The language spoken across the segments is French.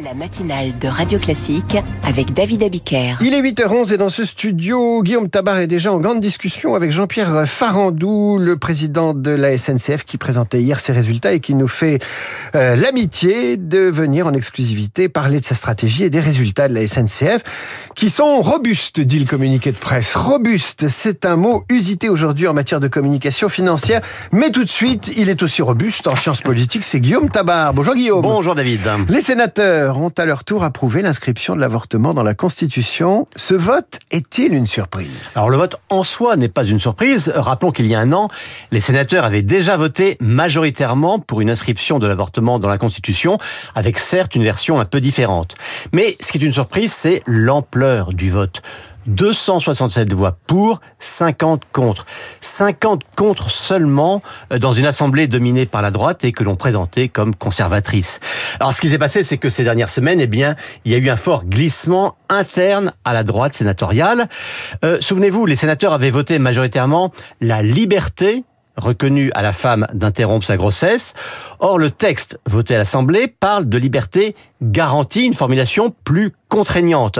La matinale de Radio Classique avec David Abiker. Il est 8h11 et dans ce studio, Guillaume Tabar est déjà en grande discussion avec Jean-Pierre Farandou, le président de la SNCF qui présentait hier ses résultats et qui nous fait euh, l'amitié de venir en exclusivité parler de sa stratégie et des résultats de la SNCF qui sont robustes, dit le communiqué de presse. Robuste, c'est un mot usité aujourd'hui en matière de communication financière, mais tout de suite, il est aussi robuste en sciences politiques, c'est Guillaume Tabar. Bonjour Guillaume. Bonjour David. Les sénateurs ont à leur tour approuvé l'inscription de l'avortement dans la Constitution. Ce vote est-il une surprise? Alors le vote en soi n'est pas une surprise. Rappelons qu'il y a un an, les sénateurs avaient déjà voté majoritairement pour une inscription de l'avortement dans la Constitution, avec certes une version un peu différente. Mais ce qui est une surprise, c'est l'ampleur du vote. 267 voix pour, 50 contre. 50 contre seulement euh, dans une assemblée dominée par la droite et que l'on présentait comme conservatrice. Alors ce qui s'est passé, c'est que ces dernières semaines, eh bien, il y a eu un fort glissement interne à la droite sénatoriale. Euh, Souvenez-vous, les sénateurs avaient voté majoritairement la liberté reconnue à la femme d'interrompre sa grossesse. Or, le texte voté à l'Assemblée parle de liberté garantie, une formulation plus contraignante.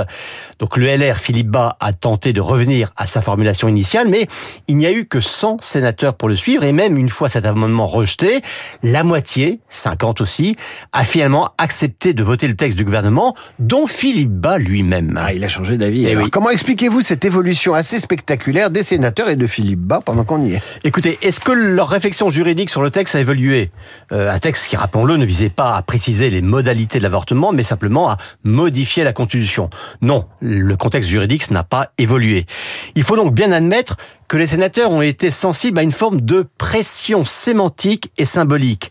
Donc le LR Philippe Bas a tenté de revenir à sa formulation initiale, mais il n'y a eu que 100 sénateurs pour le suivre, et même une fois cet amendement rejeté, la moitié, 50 aussi, a finalement accepté de voter le texte du gouvernement, dont Philippe Bas lui-même. Ah, il a changé d'avis. Eh oui. Comment expliquez-vous cette évolution assez spectaculaire des sénateurs et de Philippe Bas pendant qu'on y est? Écoutez, est-ce que leur réflexion juridique sur le texte a évolué? Euh, Un texte qui, rappelons-le, ne visait pas à préciser les modalités de l'avortement, mais simplement à modifier la Non, le contexte juridique n'a pas évolué. Il faut donc bien admettre que les sénateurs ont été sensibles à une forme de pression sémantique et symbolique.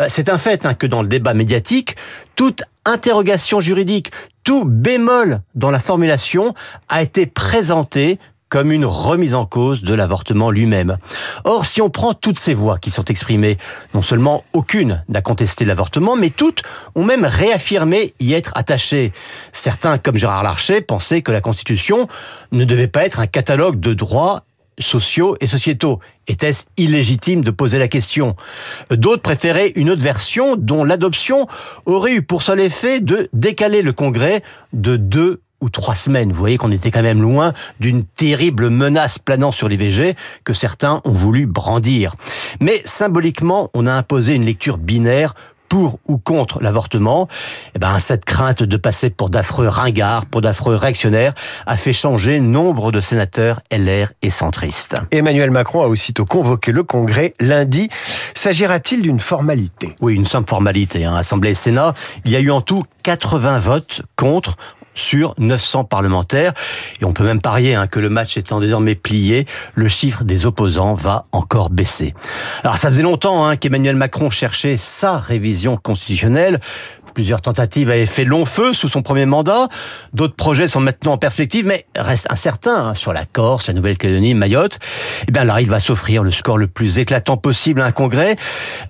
Euh, C'est un fait hein, que dans le débat médiatique, toute interrogation juridique, tout bémol dans la formulation a été présenté comme une remise en cause de l'avortement lui-même. Or, si on prend toutes ces voix qui sont exprimées, non seulement aucune n'a contesté l'avortement, mais toutes ont même réaffirmé y être attachées. Certains, comme Gérard Larcher, pensaient que la Constitution ne devait pas être un catalogue de droits sociaux et sociétaux. Était-ce illégitime de poser la question? D'autres préféraient une autre version dont l'adoption aurait eu pour seul effet de décaler le Congrès de deux ou trois semaines. Vous voyez qu'on était quand même loin d'une terrible menace planant sur l'IVG que certains ont voulu brandir. Mais symboliquement, on a imposé une lecture binaire pour ou contre l'avortement, eh ben, cette crainte de passer pour d'affreux ringards, pour d'affreux réactionnaires, a fait changer nombre de sénateurs LR et centristes. Emmanuel Macron a aussitôt convoqué le Congrès lundi. S'agira-t-il d'une formalité? Oui, une simple formalité. Hein. Assemblée et Sénat, il y a eu en tout 80 votes contre sur 900 parlementaires. Et on peut même parier hein, que le match étant désormais plié, le chiffre des opposants va encore baisser. Alors ça faisait longtemps hein, qu'Emmanuel Macron cherchait sa révision constitutionnelle. Plusieurs tentatives avaient fait long feu sous son premier mandat. D'autres projets sont maintenant en perspective, mais reste incertain hein, sur la Corse, la Nouvelle-Calédonie, Mayotte. Eh bien là, il va s'offrir le score le plus éclatant possible à un congrès.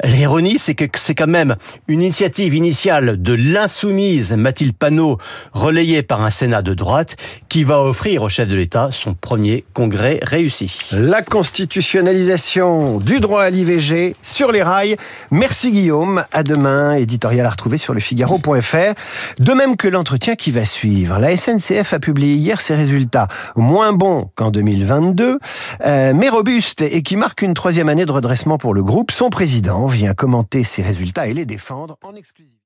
L'ironie, c'est que c'est quand même une initiative initiale de l'insoumise Mathilde Panot, relayée par un Sénat de droite, qui va offrir au chef de l'État son premier congrès réussi. La constitutionnalisation du droit à l'IVG sur les rails. Merci Guillaume. À demain. Éditorial à retrouver sur le Figaro.fr. De même que l'entretien qui va suivre. La SNCF a publié hier ses résultats. Moins bons qu'en 2022, euh, mais robustes et qui marquent une troisième année de redressement pour le groupe. Son président vient commenter ces résultats et les défendre en exclusivité.